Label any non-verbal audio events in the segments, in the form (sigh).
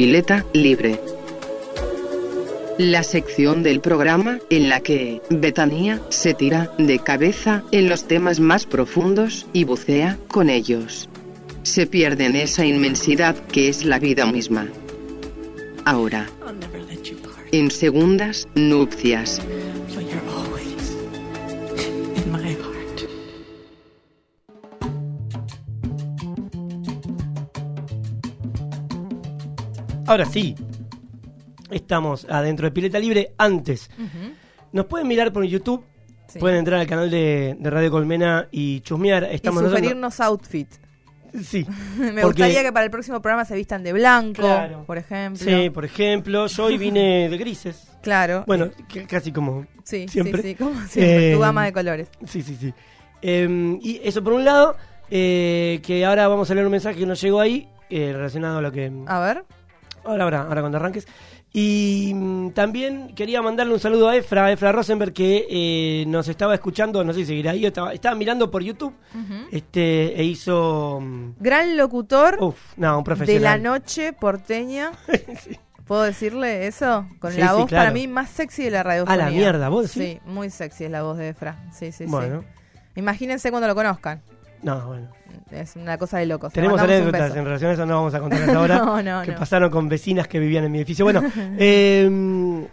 Pileta Libre. La sección del programa en la que Betania se tira de cabeza en los temas más profundos y bucea con ellos. Se pierde en esa inmensidad que es la vida misma. Ahora, en segundas nupcias. Ahora sí, estamos adentro de Pileta Libre. Antes, nos pueden mirar por YouTube, Sí. pueden entrar al canal de, de Radio Colmena y chusmear. Estamos y nosotros- sugerirnos outfit. (laughs) Sí. (laughs) Me porque- gustaría que para el próximo programa se vistan de blanco, Claro. por ejemplo. Sí, por ejemplo, yo hoy vine (laughs) de grises. Claro. Bueno, casi como sí, siempre. sí, sí, como siempre. Eh, tu gama de colores. Sí, sí, sí. Eh, y eso por un lado, eh, que ahora vamos a leer un mensaje que nos llegó ahí, eh, relacionado a lo que... A ver. Ahora, ahora, ahora cuando arranques. Y mm, también quería mandarle un saludo a Efra, a Efra Rosenberg, que eh, nos estaba escuchando, no sé si seguirá ahí, estaba, estaba mirando por YouTube, este, e hizo... mm, Gran locutor Uf, no, un de la profesional. noche porteña. (laughs) ¿Puedo decirle eso? Con Sí, la sí, voz claro. para mí más sexy de la radio. A la mierda, ¿vos decís? Sí, muy sexy es la voz de Efra. Sí, sí, Bueno. sí. Imagínense cuando lo conozcan. No, bueno. Es una cosa de locos. Tenemos anécdotas en relación a eso, no vamos a contar hasta (laughs) ahora. No, no, que no. pasaron con vecinas que vivían en mi edificio. Bueno, (laughs) eh,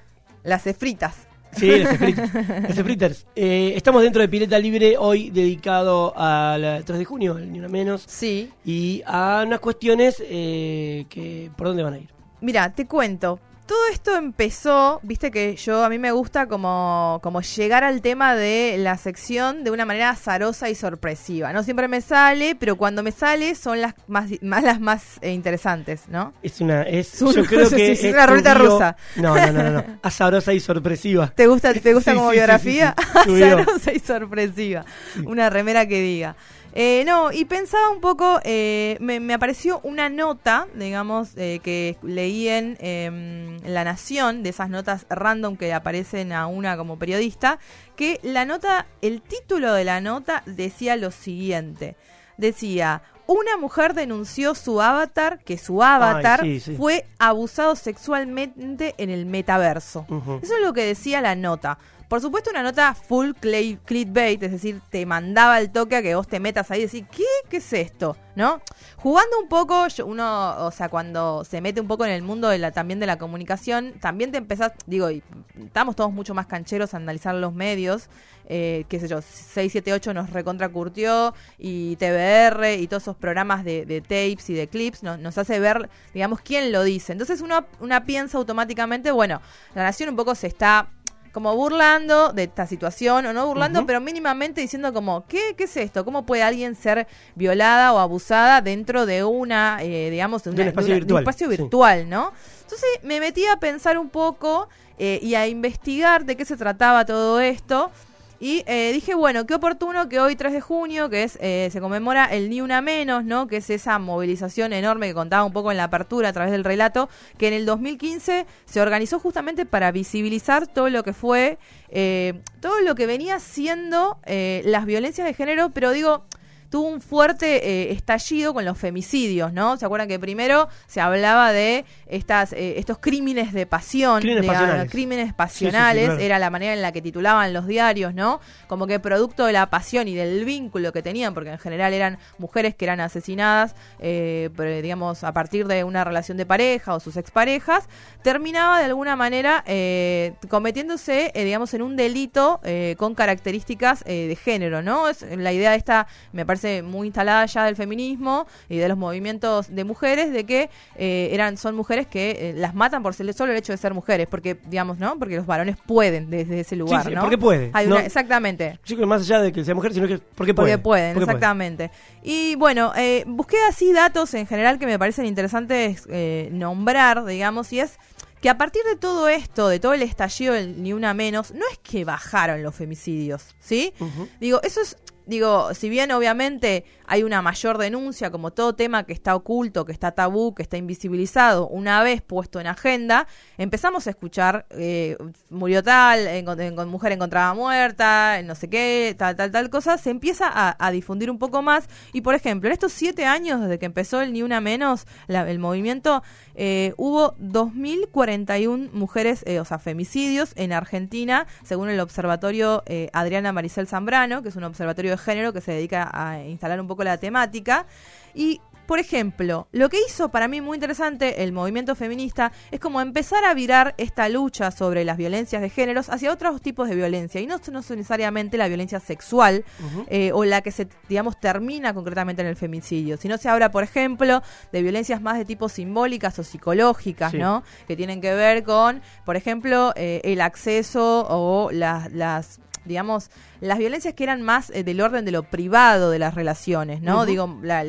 Las cefritas. Sí, los Spritters. Los Spritters. Eh, estamos dentro de Pileta Libre hoy dedicado al 3 de junio, ni una menos. Sí. Y a unas cuestiones eh, que por dónde van a ir. Mira, te cuento. Todo esto empezó, viste que yo a mí me gusta como, como llegar al tema de la sección de una manera azarosa y sorpresiva. No siempre me sale, pero cuando me sale son las más, más las más eh, interesantes, ¿no? Es una, es, Es una- yo creo que sí, sí, es una ruleta rusa. No, no, no, no, no. (laughs) Azarosa y sorpresiva. ¿Te gusta, te gusta (laughs) Sí, como sí, biografía? sí. Azarosa y sorpresiva. Una remera que diga. Eh, no, y pensaba un poco, eh, me, me apareció una nota, digamos, eh, que leí en em, La Nación, de esas notas random que aparecen a una como periodista, que la nota, el título de la nota decía lo siguiente. Decía, una mujer denunció su avatar, que su avatar sí, sí. fue abusado sexualmente en el metaverso. Eso es lo que decía la nota. Por supuesto, una nota full clay- clickbait, es decir, te mandaba el toque a que vos te metas ahí y decís, ¿qué? ¿Qué es esto? ¿No? Jugando un poco, uno, o sea, cuando se mete un poco en el mundo de la, también de la comunicación, también te empezás, digo, y estamos todos mucho más cancheros a analizar los medios, eh, qué sé yo, 678 nos recontra curtió y TBR y todos esos programas de, de tapes y de clips no- nos hace ver, digamos, quién lo dice. Entonces uno, una piensa automáticamente, bueno, la nación un poco se está como burlando de esta situación, o no burlando, pero mínimamente diciendo como, ¿qué, ¿qué es esto? ¿Cómo puede alguien ser violada o abusada dentro de una, eh, digamos, de, De un una- de espacio una- de virtual, un espacio sí. virtual, ¿no? Entonces me metí a pensar un poco eh, y a investigar de qué se trataba todo esto. Y eh, dije, bueno, qué oportuno que hoy 3 de junio, que es eh, se conmemora el Ni Una Menos, ¿no? Que es esa movilización enorme que contaba un poco en la apertura a través del relato, que en el 2015 se organizó justamente para visibilizar todo lo que fue, eh, todo lo que venía siendo eh, las violencias de género, pero digo, tuvo un fuerte eh, estallido con los femicidios, ¿no? ¿Se acuerdan que primero se hablaba de estas, eh, estos crímenes de pasión, Crímenes pasionales. crímenes Sí, pasionales, sí, sí, claro. era la manera en la que titulaban los diarios, ¿no? Como que producto de la pasión y del vínculo que tenían, porque en general eran mujeres que eran asesinadas, eh, pero, digamos, a partir de una relación de pareja o sus exparejas, terminaba de alguna manera eh, cometiéndose, eh, digamos, en un delito con características de género, ¿no? Es, la idea esta me parece muy instalada ya del feminismo y de los movimientos de mujeres, de que eh, eran son mujeres que eh, las matan por el solo el hecho de ser mujeres, porque, digamos, ¿no? Porque los varones pueden desde ese lugar, sí, ¿no? porque puede, Hay una- no- exactamente. Yo creo más allá de que sea mujer, sino que porque puede. Porque pueden, Porque puede. exactamente. Y bueno, eh, busqué así datos en general que me parecen interesantes nombrar, digamos, y es que a partir de todo esto, de todo el estallido del Ni Una Menos, no es que bajaron los femicidios, ¿sí? Digo, eso es, digo, si bien obviamente hay una mayor denuncia, como todo tema que está oculto, que está tabú, que está invisibilizado, una vez puesto en agenda, empezamos a escuchar, eh, murió tal, en, mujer encontrada muerta, no sé qué, tal, tal, tal cosa, se empieza a, difundir un poco más. Y por ejemplo, en estos siete años, desde que empezó el Ni Una Menos, el movimiento, eh, hubo 2.041 mujeres, eh, o sea, femicidios en Argentina, según el observatorio eh, Adriana Maricel Zambrano, que es un observatorio de género que se dedica a instalar un poco la temática. Y por ejemplo, lo que hizo para mí muy interesante el movimiento feminista es como empezar a virar esta lucha sobre las violencias de géneros hacia otros tipos de violencia y no, necesariamente la violencia sexual eh, o la que se, digamos, termina concretamente en el femicidio, sino se habla, por ejemplo, de violencias más de tipo simbólicas o psicológicas, ¿no? Que tienen que ver con, por ejemplo, eh, el acceso o las, las digamos, las violencias que eran más eh, del orden de lo privado de las relaciones, ¿no? Digo, la,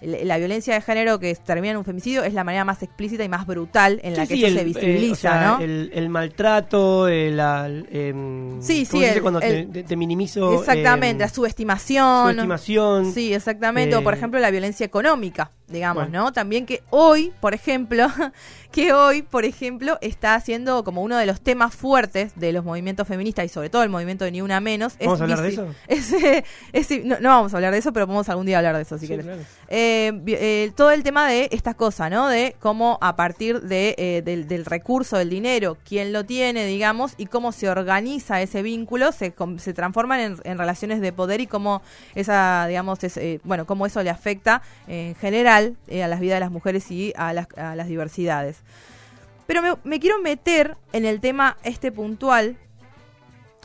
la violencia de género que termina en un femicidio es la manera más explícita y más brutal en la que se visibiliza, ¿no? El, maltrato, el, em, sí, sí, cuando te, minimizo. Exactamente, em, la subestimación. Subestimación. Sí, exactamente. o por eh, ejemplo la violencia económica digamos, ¿no? También que hoy, por ejemplo, (laughs) que hoy, por ejemplo, está siendo como uno de los temas fuertes de los movimientos feministas y sobre todo el movimiento de Ni Una Menos. ¿Vamos a hablar de eso? (laughs) no, vamos a hablar de eso, pero podemos algún día hablar de eso, si quieres. Eh, eh, todo el tema de estas cosas, ¿no? De cómo a partir de, eh, del, recurso, del dinero, quién lo tiene, digamos, y cómo se organiza ese vínculo, se, se transforman en, en relaciones de poder y cómo esa, digamos, es, bueno, cómo eso le afecta en general eh, a las vidas de las mujeres y a las, diversidades. Pero me, quiero meter en el tema este puntual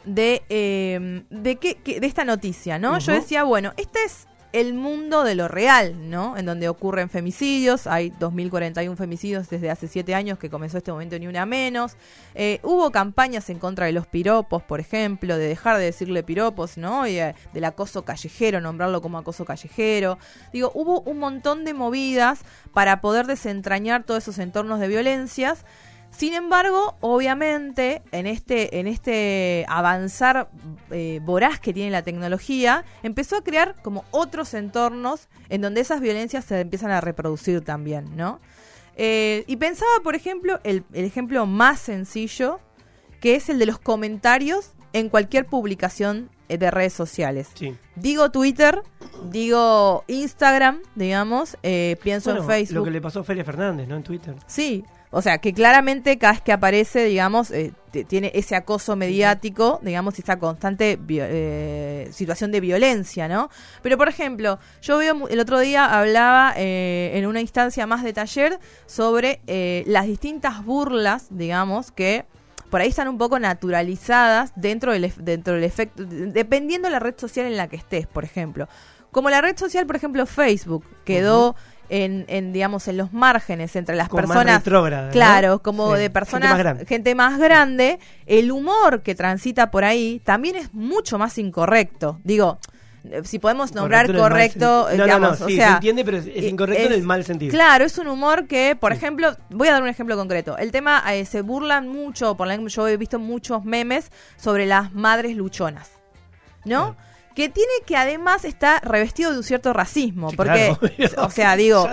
de, eh, de, qué, de esta noticia, ¿no? Yo decía, bueno, esta es el mundo de lo real, ¿no? En donde ocurren femicidios, hay 2.041 femicidios desde hace siete años que comenzó este momento ni una menos. Eh, hubo campañas en contra de los piropos, por ejemplo, de dejar de decirle piropos, ¿no? Y eh, del acoso callejero, nombrarlo como acoso callejero. Digo, hubo un montón de movidas para poder desentrañar todos esos entornos de violencias sin embargo, obviamente, en este, en este avanzar eh, voraz que tiene la tecnología, empezó a crear como otros entornos en donde esas violencias se empiezan a reproducir también, ¿no? Eh, y pensaba, por ejemplo, el, ejemplo más sencillo, que es el de los comentarios en cualquier publicación eh, de redes sociales. Digo Twitter, digo Instagram, digamos, pienso en Facebook. Lo que le pasó a Feria Fernández, ¿no? En Twitter. Sí, o sea, que claramente cada vez que aparece, digamos, eh, tiene ese acoso mediático, digamos, esa constante eh, situación de violencia, ¿no? Pero, por ejemplo, yo veo, el otro día hablaba eh, en una instancia más de taller sobre las distintas burlas, digamos, que por ahí están un poco naturalizadas dentro del, dentro del efecto, dependiendo de la red social en la que estés, por ejemplo. Como la red social, por ejemplo, Facebook, quedó en, digamos, en los márgenes entre las personas. claro, como de personas, gente más, grande, el humor que transita por ahí también es mucho más incorrecto. Digo, si podemos nombrar correcto, digamos, o sea, se entiende, pero es, incorrecto en el mal sentido. Claro, es un humor que, por ejemplo, voy a dar un ejemplo concreto. El tema eh, se burlan mucho, por la, yo he visto muchos memes sobre las madres luchonas, ¿no? Que tiene que además está revestido de un cierto racismo, porque, (laughs) o sea, digo,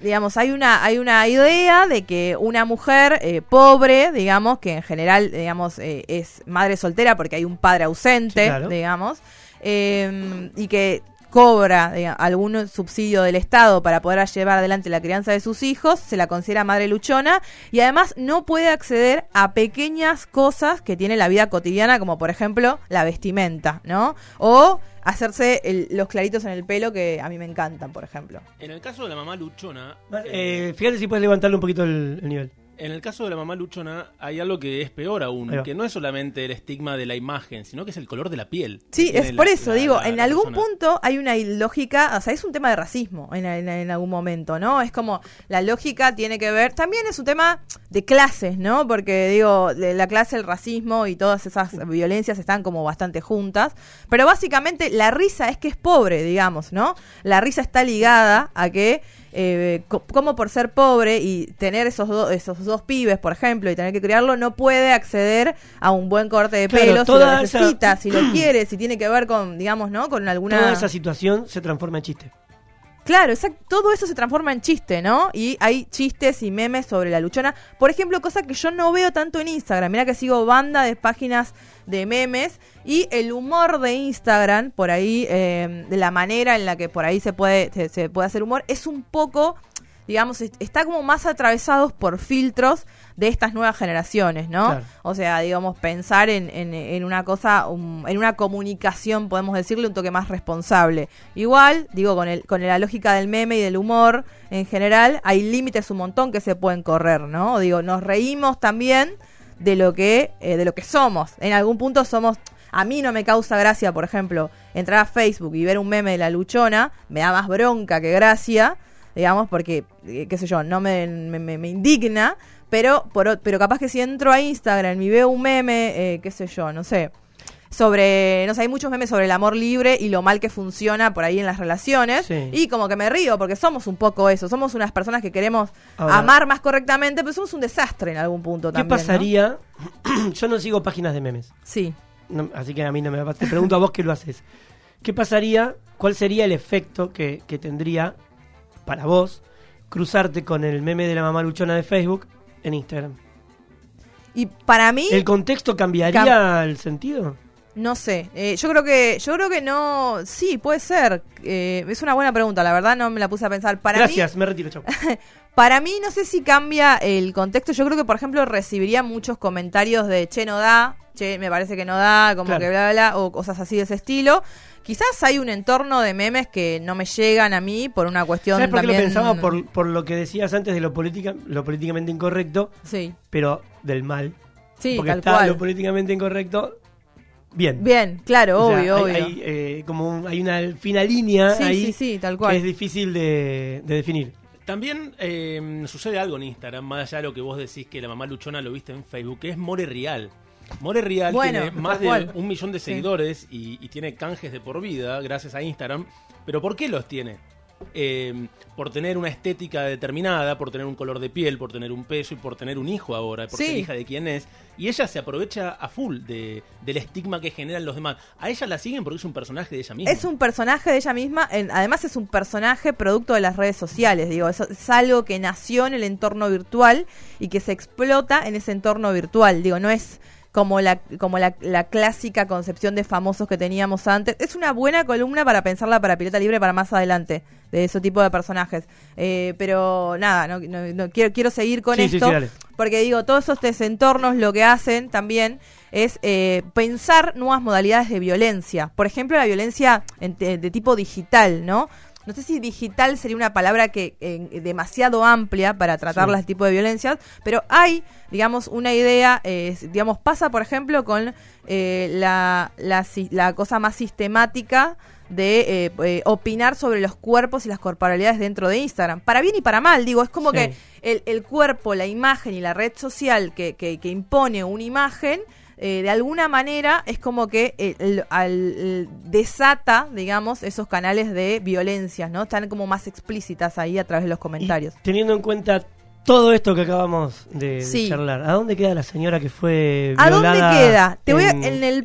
digamos, hay una hay una idea de que una mujer eh, pobre, digamos, que en general, digamos, eh, es madre soltera porque hay un padre ausente, digamos, eh, y que cobra algún subsidio del Estado para poder llevar adelante la crianza de sus hijos, se la considera madre luchona y además no puede acceder a pequeñas cosas que tiene la vida cotidiana, como por ejemplo la vestimenta, ¿no? O hacerse los claritos en el pelo que a mí me encantan, por ejemplo. En el caso de la mamá luchona... Eh, fíjate si puedes levantarle un poquito el nivel. En el caso de la mamá luchona hay algo que es peor aún, que no es solamente el estigma de la imagen, sino que es el color de la piel. Sí, es por eso, digo, en algún punto hay una lógica, o sea, es un tema de racismo en, en, algún momento, ¿no? Es como la lógica tiene que ver, también es un tema de clases, ¿no? Porque digo, la clase, el racismo y todas esas violencias están como bastante juntas, pero básicamente la risa es que es pobre, digamos, ¿no? La risa está ligada a que eh, como por ser pobre y tener esos, esos dos pibes, por ejemplo, y tener que criarlo, no puede acceder a un buen corte de pelo si lo necesita, si lo (clears throat) quiere, si tiene que ver con, digamos, ¿no? Con alguna... Toda esa situación se transforma en chiste. Claro, exacto. Todo eso se transforma en chiste, ¿no? Y hay chistes y memes sobre la luchona. Por ejemplo, cosa que yo no veo tanto en Instagram. Mira que sigo banda de páginas de memes y el humor de Instagram, por ahí, eh, de la manera en la que por ahí se puede, se puede hacer humor, es un poco digamos, está como más atravesados por filtros de estas nuevas generaciones, ¿no? O sea, digamos, pensar en, en, una cosa, en una comunicación, podemos decirle, un toque más responsable. Igual, digo, con, el, con la lógica del meme y del humor en general, hay límites un montón que se pueden correr, ¿no? Digo, nos reímos también de lo que, eh, de lo que somos. En algún punto somos... A mí no me causa gracia, por ejemplo, entrar a Facebook y ver un meme de la luchona, me da más bronca que gracia, digamos, porque, eh, qué sé yo, no me, me, indigna, pero, por, pero capaz que si entro a Instagram y veo un meme, eh, qué sé yo, no sé, sobre, no sé, hay muchos memes sobre el amor libre y lo mal que funciona por ahí en las relaciones. Y como que me río, porque somos un poco eso, somos unas personas que queremos amar más correctamente, pero somos un desastre en algún punto ¿Qué pasaría? (clears throat) Yo no sigo páginas de memes. Sí. así que a mí no me va Te pregunto a vos que lo haces. ¿Qué pasaría? ¿Cuál sería el efecto que, que tendría para vos cruzarte con el meme de la mamá luchona de Facebook en Instagram. Y para mí... ¿El contexto cambiaría el sentido? No sé, eh, yo creo que yo creo que no, sí, puede ser. Eh, es una buena pregunta, la verdad no me la puse a pensar. Para Gracias, me retiro, chao. (laughs) para mí no sé si cambia el contexto. Yo creo que, por ejemplo, recibiría muchos comentarios de che no da, che me parece que no da, como que bla, bla, bla, o cosas así de ese estilo. Quizás hay un entorno de memes que no me llegan a mí por una cuestión ¿Sabes por qué lo pensaba? Por, lo que decías antes de lo, política, lo políticamente incorrecto, sí. pero del mal. Sí, Porque está lo políticamente incorrecto bien. Bien, claro, obvio, obvio. Hay, eh, como hay una fina línea ahí sí, sí, tal cual. que es difícil de, definir. También eh, sucede algo en Instagram, más allá de lo que vos decís que la mamá luchona lo viste en Facebook, que es More Real. More Real tiene más de un millón de seguidores y, tiene canjes de por vida gracias a Instagram. Pero ¿por qué los tiene? Eh, por tener una estética determinada, por tener un color de piel, por tener un peso y por tener un hijo ahora, por ser hija de quién es. Y ella se aprovecha a full de, del estigma que generan los demás. A ella la siguen porque es un personaje de ella misma. Es un personaje de ella misma, además es un personaje producto de las redes sociales, digo, es algo que nació en el entorno virtual y que se explota en ese entorno virtual, digo, no es como la, como la, clásica concepción de famosos que teníamos antes. Es una buena columna para pensarla para Pilota Libre para más adelante, de ese tipo de personajes. Eh, pero nada, no, no, quiero, quiero seguir con esto, porque digo, todos estos entornos lo que hacen también es eh, pensar nuevas modalidades de violencia. Por ejemplo, la violencia de tipo digital, ¿no? No sé si digital sería una palabra que eh, demasiado amplia para tratar este tipo de violencias, pero hay, digamos, una idea, eh, digamos, pasa, por ejemplo, con eh, la, la, cosa más sistemática de opinar sobre los cuerpos y las corporalidades dentro de Instagram. Para bien y para mal, digo, es como que el, el, cuerpo, la imagen y la red social que, que, que impone una imagen eh, de alguna manera es como que al, desata, digamos, esos canales de violencia, ¿no? Están como más explícitas ahí a través de los comentarios. teniendo en cuenta todo esto que acabamos de, charlar, ¿a dónde queda la señora que fue violada? ¿A dónde queda? Te voy en, el,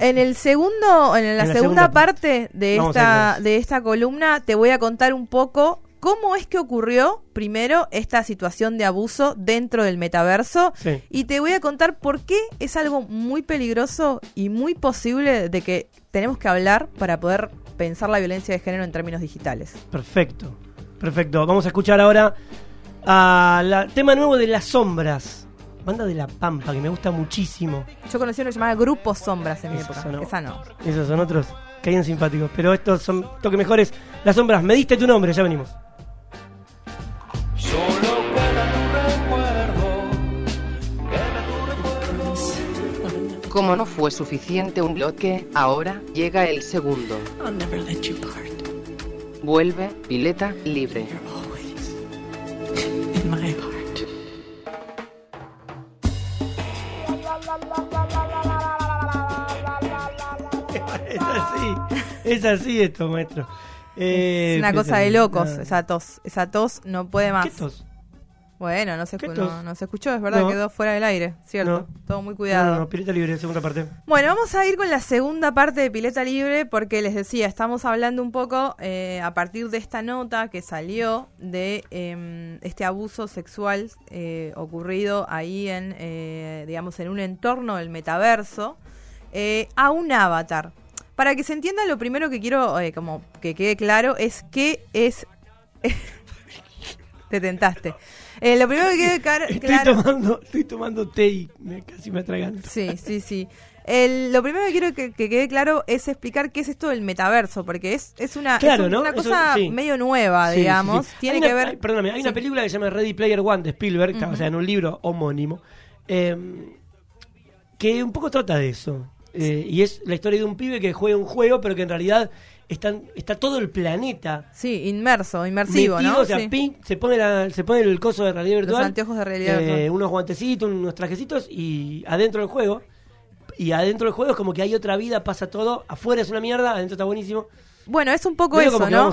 En el segundo, en la, segunda, parte de esta, de esta columna, te voy a contar un poco cómo es que ocurrió primero esta situación de abuso dentro del metaverso y te voy a contar por qué es algo muy peligroso y muy posible de que tenemos que hablar para poder pensar la violencia de género en términos digitales. Perfecto, perfecto. Vamos a escuchar ahora al tema nuevo de las sombras. Banda de la Pampa, que me gusta muchísimo. Yo conocí se llamaba Grupo Sombras en mi época. Esa no. Esos son otros. Caían simpáticos. Pero estos son toque mejores. Las sombras, me diste tu nombre, ya venimos. Como no fue suficiente un bloque, ahora llega el segundo. Vuelve, pileta, libre. es así, es así esto, maestro. es una cosa de locos, esa tos. Esa tos no puede más. ¿Qué tos? Bueno, no se, no, se escuchó, es verdad, quedó fuera del aire, ¿cierto? Todo muy cuidado. No, no, Pileta Libre, segunda parte. Bueno, vamos a ir con la segunda parte de Pileta Libre porque les decía, estamos hablando un poco eh, a partir de esta nota que salió de em, este abuso sexual eh, ocurrido ahí en, eh, digamos, en un entorno del metaverso a un avatar. Para que se entienda, lo primero que quiero como que quede claro es que es... (laughs) Te tentaste. Eh, lo primero que quede claro... Estoy tomando, estoy tomando té y casi me atragan. Sí, sí, sí. lo primero que quiero que, quede claro es explicar qué es esto del metaverso, porque es, es una, una cosa medio nueva, digamos. Tiene que ver. perdóname, hay una película que se llama Ready Player One de Spielberg, o sea, en un libro homónimo, em, que un poco trata de eso. Eh, y es la historia de un pibe que juega un juego, pero que en realidad están, está todo el planeta. Sí, inmerso, inmersivo, ¿no? O sea, se, pone se pone el coso de realidad virtual. Los anteojos de realidad eh, Unos guantecitos, unos trajecitos y adentro del juego. Y adentro del juego es como que hay otra vida, pasa todo. Afuera es una mierda, adentro está buenísimo. Bueno, es un poco eso, ¿no?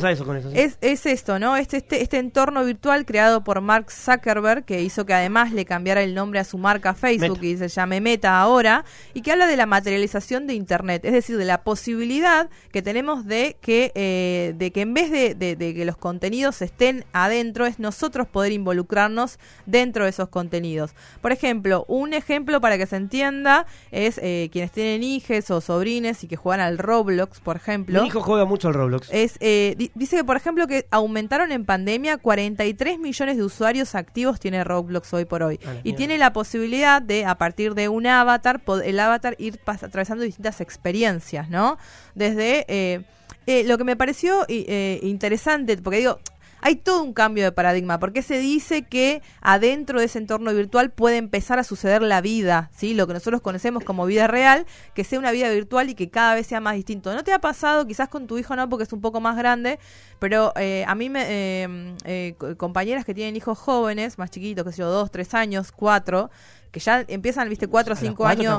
es, es, esto, ¿no? Este, este, este entorno virtual creado por Mark Zuckerberg, que hizo que además le cambiara el nombre a su marca Facebook y se llame Meta ahora, y que habla de la materialización de Internet, es decir, de la posibilidad que tenemos de que, eh, de que en vez de, de, que los contenidos estén adentro, es nosotros poder involucrarnos dentro de esos contenidos. Por ejemplo, un ejemplo para que se entienda es eh, quienes tienen hijes o sobrines y que juegan al Roblox, por ejemplo. Mi hijo juega mucho Roblox. Es, eh, dice que, por ejemplo, que aumentaron en pandemia 43 millones de usuarios activos tiene Roblox hoy por hoy. y tiene la posibilidad de, a partir de un avatar, el avatar ir atravesando distintas experiencias, ¿no? Desde... Eh, eh, lo que me pareció interesante, porque digo, hay todo un cambio de paradigma, porque se dice que adentro de ese entorno virtual puede empezar a suceder la vida, ¿sí? Lo que nosotros conocemos como vida real, que sea una vida virtual y que cada vez sea más distinto. ¿No te ha pasado, quizás con tu hijo no, porque es un poco más grande, pero eh, a mí me, eh, eh, compañeras que tienen hijos jóvenes, más chiquitos, que sé yo, dos, tres años, cuatro, que ya empiezan, viste, cuatro o cinco años.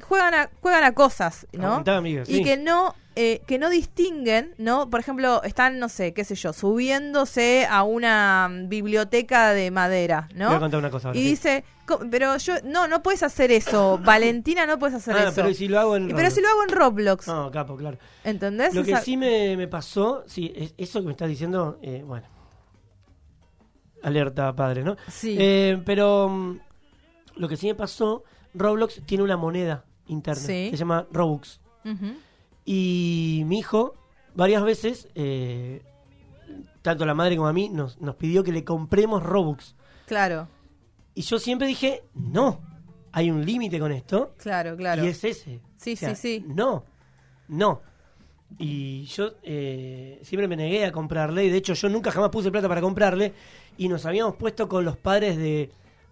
Juegan a, juegan a cosas, ¿no? y que no eh, que no distinguen, ¿no? Por ejemplo, están, no sé, qué sé yo, subiéndose a una biblioteca de madera, ¿no? Voy a contar una cosa. y dice, pero yo, no, no puedes hacer eso. (coughs) Valentina, no puedes hacer ah, eso. Pero si lo hago en Roblox. Pero si lo hago en Roblox. No, capo, claro. ¿Entendés? Lo que sí me, pasó, sí, eso que me estás diciendo, eh, bueno. Alerta, padre, ¿no? Sí. Eh, pero mm, lo que sí me pasó, Roblox tiene una moneda interna que se llama Robux. Y mi hijo, varias veces, eh, tanto la madre como a mí, nos, nos pidió que le compremos Robux. Claro. Y yo siempre dije, no, hay un límite con esto. Claro, claro. Y es ese. Sí, sí, sí. No, no. Y yo eh, siempre me negué a comprarle, y de hecho yo nunca jamás puse plata para comprarle, y nos habíamos puesto con los padres de,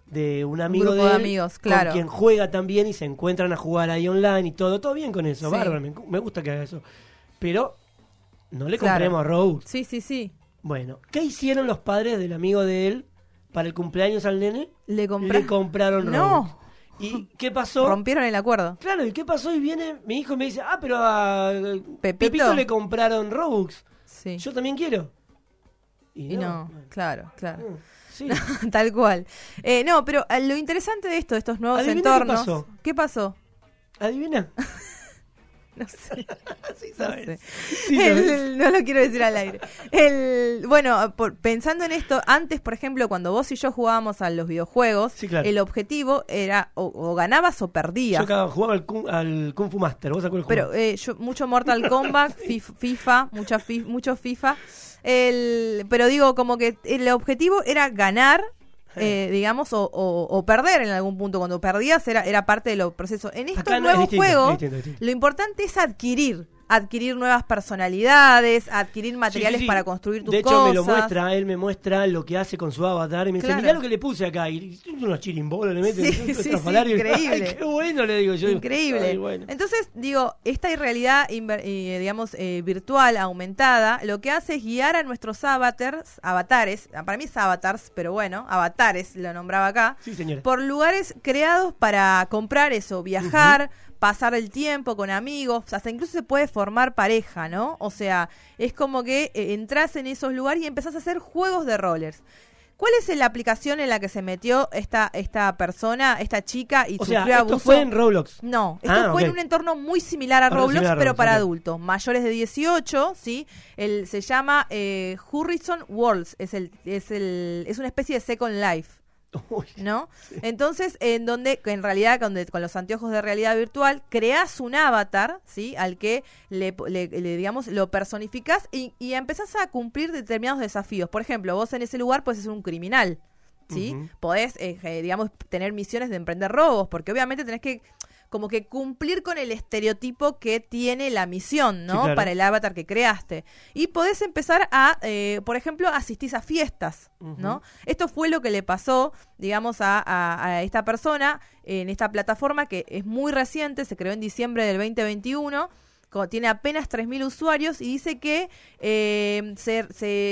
de un amigo de, amigos, claro. con quien juega también y se encuentran a jugar ahí online y todo, todo bien con eso, bárbaro, me, gusta que haga eso. Pero no le compremos a Rose. Sí, sí, sí. Bueno, ¿qué hicieron los padres del amigo de él para el cumpleaños al nene? Le, compraron No. ¿Y (laughs) qué pasó? Rompieron el acuerdo. Claro, ¿y qué pasó? Y viene mi hijo y me dice, ah, pero a Pepito, le compraron Robux. Sí. Yo también quiero. Y, no, claro, claro. (laughs) tal cual. Eh, no, pero eh, lo interesante de esto, de estos nuevos entornos. Qué pasó? ¿Qué pasó? Adivina. (laughs) no sé. (laughs) sí sabes. no lo quiero decir al aire. El, bueno, pensando en esto, antes, por ejemplo, cuando vos y yo jugábamos a los videojuegos, el objetivo era o, ganabas o perdías. Yo jugaba al Kung, Fu Master, ¿vos Pero eh, yo, mucho Mortal Kombat, FIFA, mucha, mucho FIFA. El, pero digo, como que el objetivo era ganar eh, digamos, o, perder en algún punto. Cuando perdías era, era parte del proceso. En estos nuevos juegos, lo importante es adquirir adquirir nuevas personalidades, adquirir materiales para construir tus cosas. De hecho, me lo muestra, él me muestra lo que hace con su avatar y me dice, mirá lo que le puse acá. Y unos chirimbolos le mete sí, (laughs) sí, increíble. qué bueno, le digo yo. Increíble. Entonces, digo, esta realidad, eh, digamos, eh, virtual, aumentada, lo que hace es guiar a nuestros avatars, avatares, para mí es avatars, pero bueno, avatares, lo nombraba acá, sí, por lugares creados para comprar eso, viajar, pasar el tiempo con amigos, hasta incluso se puede formar pareja, ¿no? O sea, es como que eh, entras en esos lugares y empezás a hacer juegos de rollers. ¿Cuál es la aplicación en la que se metió esta, esta persona, esta chica y o sea, ¿esto fue en Roblox? No, esto ah, fue en un entorno muy similar a Roblox, pero para adultos, mayores de 18, ¿sí? El, se llama eh, Horizon Worlds, es, el, es, el, es una especie de Second Life. ¿No? Entonces, en donde, en realidad, con, con, los anteojos de realidad virtual, creas un avatar, ¿sí? Al que le, digamos, lo personificas y, y, empezás a cumplir determinados desafíos. Por ejemplo, vos en ese lugar puedes ser un criminal, ¿sí? Podés, eh, digamos, tener misiones de emprender robos, porque obviamente tenés que como que cumplir con el estereotipo que tiene la misión, ¿no? Para el avatar que creaste. Y podés empezar a, eh, por ejemplo, asistir a fiestas, ¿no? Esto fue lo que le pasó, digamos, a, a, esta persona en esta plataforma que es muy reciente, se creó en diciembre del 2021 tiene apenas 3.000 usuarios y dice que eh, se,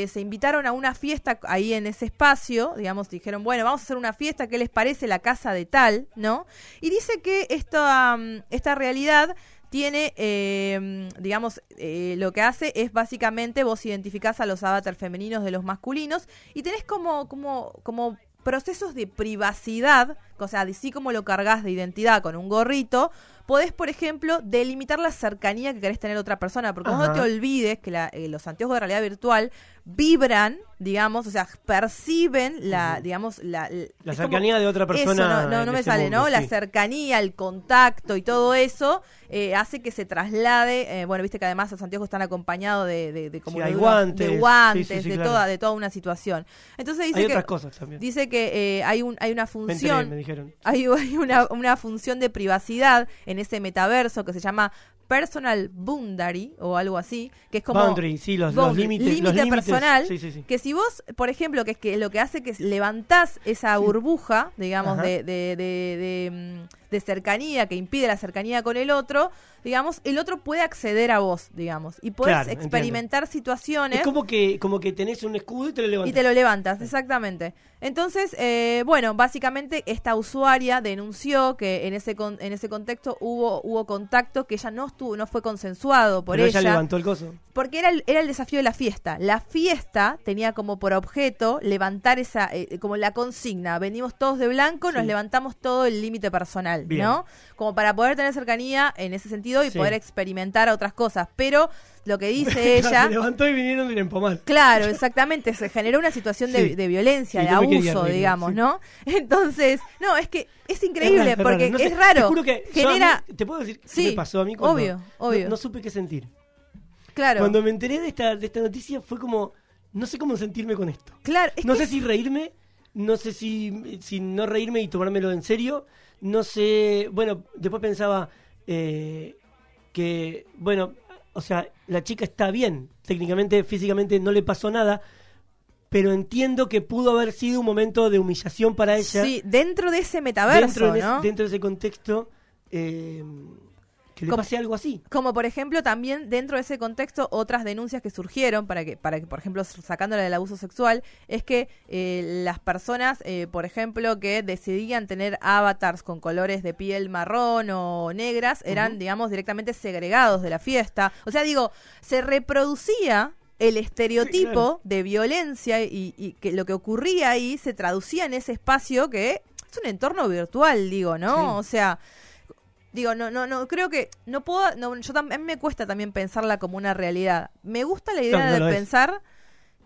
se, invitaron a una fiesta ahí en ese espacio, digamos, dijeron, bueno, vamos a hacer una fiesta, ¿qué les parece la casa de tal? ¿No? Y dice que esta, mm, esta realidad tiene, eh, digamos, eh, lo que hace es básicamente vos identificás a los avatars femeninos de los masculinos y tenés como, como, como procesos de privacidad, o sea, así como lo cargas de identidad con un gorrito, podés, por ejemplo, delimitar la cercanía que querés tener a otra persona, porque no te olvides que eh, los anteojos de realidad virtual vibran, digamos, o sea, perciben la, digamos, la, la cercanía de otra persona. no, no, me sale, ¿no? La cercanía, el contacto y todo eso eh, hace que se traslade, eh, bueno, viste que además los anteojos están acompados de, de, como de guantes, de, guantes de toda, de toda una situación. Entonces dice hay que, otras cosas también. Dice que hay un, hay una función, me dijeron. Hay, (laughs) hay una, una función de privacidad en ese metaverso que se llama personal boundary o algo así, que es como boundary, sí, los, límites, límite personal, que si vos, por ejemplo, que es que lo que hace que levantás esa burbuja, digamos, de, de, de, mm, de, cercanía que impide la cercanía con el otro, digamos, el otro puede acceder a vos, digamos, y puedes experimentar situaciones. Es como que, como que tenés un escudo y te lo levantas. Y te lo levantas, exactamente. Entonces, eh, bueno, básicamente esta usuaria denunció que en ese en ese contexto hubo hubo contacto que ella no estuvo, no fue consensuado por Pero ella. ella levantó el coso. Porque era el, era el desafío de la fiesta. La fiesta tenía como por objeto levantar esa, eh, como la consigna. Venimos todos de blanco, nos levantamos todo el límite personal, ¿no? Como para poder tener cercanía en ese sentido y poder experimentar otras cosas. Pero lo que dice (laughs) ella. Se levantó y vinieron de empomar. Claro, exactamente. Se generó una situación de, violencia, de abuso, digamos, ¿no? (laughs) Entonces, no, es que es increíble porque es raro. Te juro que genera. te puedo decir qué me pasó a mí cuando obvio, obvio. No, supe qué sentir. Claro. Cuando me enteré de esta, de esta noticia fue como. No sé cómo sentirme con esto. Claro. no sé si reírme, no sé si, si no reírme y tomármelo en serio. No sé. Bueno, después pensaba. Eh, que, bueno, o sea, la chica está bien, técnicamente, físicamente no le pasó nada, pero entiendo que pudo haber sido un momento de humillación para ella. Sí, dentro de ese metaverso, dentro, dentro de ese contexto, eh, que le pase algo así. Como por ejemplo también dentro de ese contexto otras denuncias que surgieron para que, para que por ejemplo sacándola del abuso sexual, es que eh, las personas, eh, por ejemplo, que decidían tener avatars con colores de piel marrón o negras, eran, digamos, directamente segregados de la fiesta. O sea, digo, se reproducía el estereotipo de violencia y, y, que lo que ocurría ahí se traducía en ese espacio que es un entorno virtual, digo, ¿no? O sea, digo, no, no, no, creo que no puedo, no, yo a mí me cuesta también pensarla como una realidad. Me gusta la idea de pensar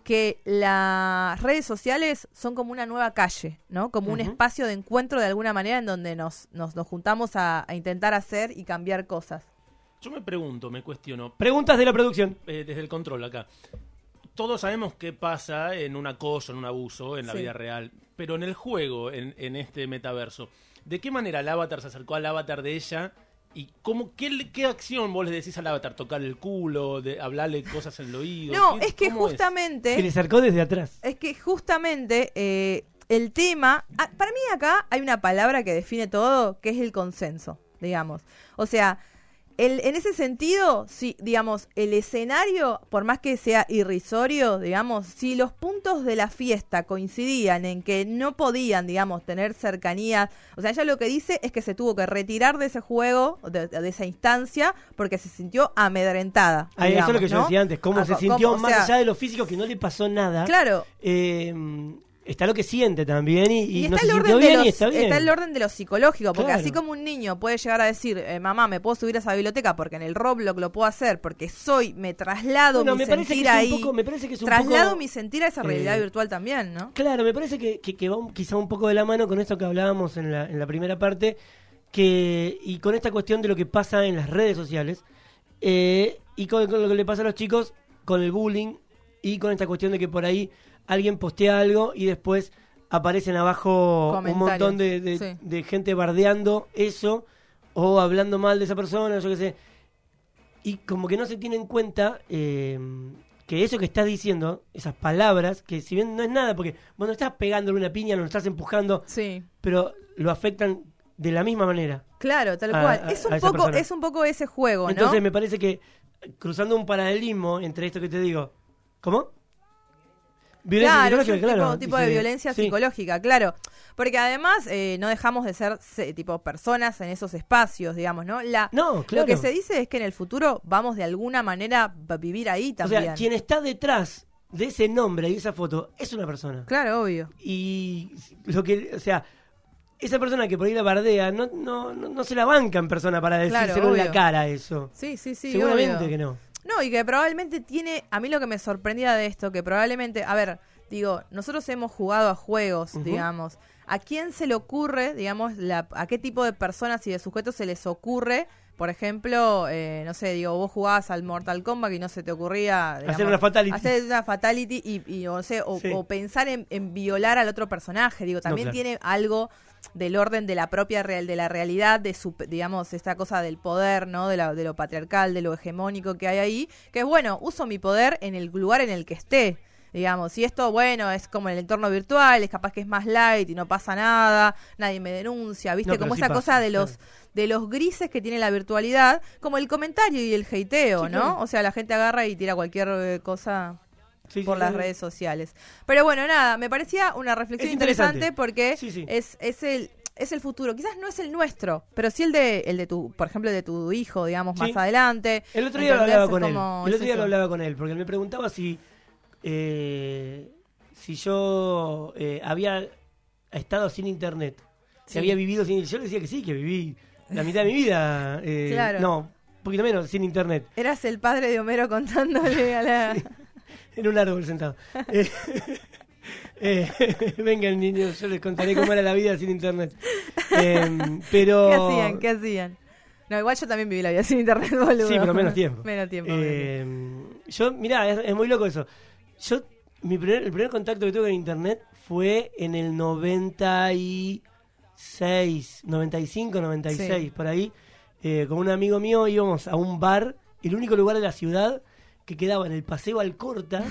que las redes sociales son como una nueva calle, ¿no? Como un espacio de encuentro de alguna manera en donde nos, nos, nos juntamos a, intentar hacer y cambiar cosas. Yo me pregunto, me cuestiono. Preguntas de la producción. Eh, desde el control acá. Todos sabemos qué pasa en un acoso, en un abuso, en la vida real. Pero en el juego, en, en este metaverso, ¿De qué manera el avatar se acercó al avatar de ella? ¿Y cómo, qué, qué acción vos le decís al avatar? ¿Tocar el culo? De, ¿Hablarle cosas en el oído? No, es que justamente... Se le acercó desde atrás. Es que justamente eh, el tema... Ah, para mí acá hay una palabra que define todo, que es el consenso, digamos. O sea, en ese sentido, si, digamos, el escenario, por más que sea irrisorio, digamos, si los puntos de la fiesta coincidían en que no podían, digamos, tener cercanía, o sea, ella lo que dice es que se tuvo que retirar de ese juego, de, esa instancia, porque se sintió amedrentada. Ah, eso es lo que yo decía antes, cómo se sintió más allá de lo físico, que no le pasó nada. Claro. Eh, está lo que siente también y, está, el orden bien, está, el orden de lo psicológico, porque así como un niño puede llegar a decir, eh, mamá, me puedo subir a esa biblioteca porque en el Roblox lo puedo hacer, porque soy, me traslado mi sentir ahí, me parece que es un traslado mi sentir a esa realidad eh, virtual también, ¿no? Claro, me parece que, que, va quizá un poco de la mano con esto que hablábamos en la, en la primera parte, que y con esta cuestión de lo que pasa en las redes sociales, eh, y con lo que le pasa a los chicos, con el bullying, y con esta cuestión de que por ahí alguien postea algo y después aparecen abajo un montón de, gente bardeando eso o hablando mal de esa persona, yo qué sé. Y como que no se tiene en cuenta eh, que eso que estás diciendo, esas palabras, que si bien no es nada, porque bueno, estás pegándole una piña, no lo estás empujando, sí. pero lo afectan de la misma manera. Claro, tal cual. es, un poco, es un poco ese juego, ¿no? Entonces me parece que cruzando un paralelismo entre esto que te digo, ¿cómo? Violencia claro, Tipo, tipo de violencia psicológica, claro. Porque además eh, no dejamos de ser tipo personas en esos espacios, digamos, ¿no? La, no, Lo que se dice es que en el futuro vamos de alguna manera a vivir ahí también. O sea, quien está detrás de ese nombre y esa foto es una persona. Claro, obvio. Y lo que, o sea, esa persona que por ahí la bardea no, no, no, se la banca en persona para decírselo en la cara eso. Sí, sí, sí. Seguramente que no. No, y que probablemente tiene, a mí lo que me sorprendía de esto, que probablemente, a ver, digo, nosotros hemos jugado a juegos, digamos, ¿a quién se le ocurre, digamos, la, a qué tipo de personas y de sujetos se les ocurre? Por ejemplo, eh, no sé, digo, vos jugabas al Mortal Kombat y no se te ocurría hacer una fatality, hacer una fatality y, o, sé, o, pensar en, violar al otro personaje. Digo, también tiene algo del orden de la propia real, de la realidad, de su, digamos, esta cosa del poder, ¿no? De, la, de lo patriarcal, de lo hegemónico que hay ahí, que es bueno, uso mi poder en el lugar en el que esté. Digamos, si esto, bueno, es como en el entorno virtual, es capaz que es más light y no pasa nada, nadie me denuncia, ¿viste? como esa cosa de los de los grises que tiene la virtualidad, como el comentario y el hateo, ¿no? O sea, la gente agarra y tira cualquier eh, por las redes sociales. Pero bueno, nada, me parecía una reflexión interesante. porque es, es el es el futuro. Quizás no es el nuestro, pero sí el de, el de tu, por ejemplo, de tu hijo, digamos, más adelante. El otro día lo hablaba con él. El otro día lo hablaba con él, porque me preguntaba si, eh, si yo eh, había estado sin internet, si había vivido sin. Yo le decía que sí, que viví la mitad de mi vida. Eh, (laughs) claro. No, un poquito menos, sin internet. Eras el padre de Homero contándole a la (laughs) en un árbol sentado. (laughs) eh, eh, vengan niños, yo les contaré cómo era la vida sin internet. (laughs) Em, pero... ¿Qué hacían? ¿Qué hacían? No, igual yo también viví la vida sin internet, boludo. Sí, pero menos tiempo. menos tiempo. Em, yo, mirá, es, muy loco eso. Yo, mi primer, el primer contacto que tuve con internet fue en el 96, 95, 96, por ahí. Eh, con un amigo mío íbamos a un bar, el único lugar de la ciudad que quedaba en el Paseo Alcorta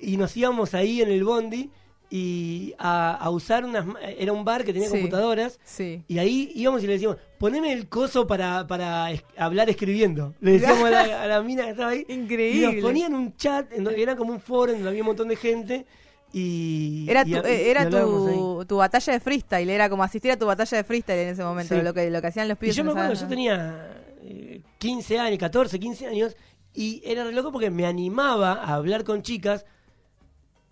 y nos íbamos ahí en el bondi y a, usar unas era un bar que tenía computadoras y ahí íbamos y le decíamos poneme el coso para, para hablar escribiendo le (laughs) decíamos a la, mina que estaba ahí. Increíble y nos ponían un chat en donde, era como un foro en donde había un montón de gente y era tu, era tu, tu, batalla de freestyle era como asistir a tu batalla de freestyle en ese momento lo que lo que hacían los pibes y yo me acuerdo yo tenía 15 eh, años 14 15 años y era re loco porque me animaba a hablar con chicas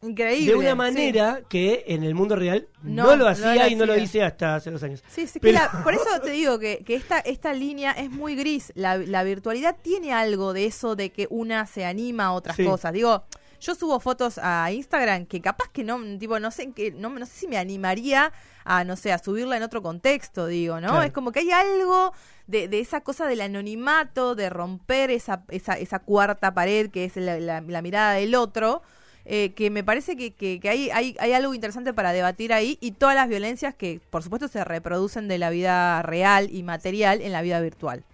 Increíble, de una manera que en el mundo real no, lo hacía y no lo hice hasta hace dos años. Sí, sí, por eso te digo que, que, esta, esta línea es muy gris. La, la, virtualidad tiene algo de eso de que una se anima a otras cosas. Digo, yo subo fotos a Instagram que capaz que no, tipo, no sé, que no, no sé si me animaría a, no sé, a subirla en otro contexto, digo, ¿no? Es como que hay algo de, de, esa cosa del anonimato, de romper esa, esa, esa cuarta pared que es la, mirada del otro. Eh, que me parece que, que, hay, hay, hay, algo interesante para debatir ahí y todas las violencias que, por supuesto, se reproducen de la vida real y material en la vida virtual.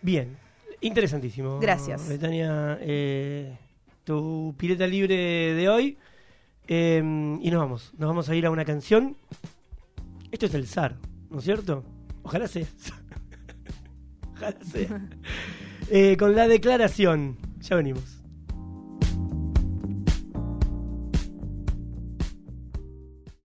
Bien, interesantísimo. Gracias. Betania, eh, tu pileta libre de hoy. Em, y nos vamos, nos vamos a ir a una canción. Esto es el zar, ¿no es cierto? Ojalá sea. Eh, con la declaración. Ya venimos.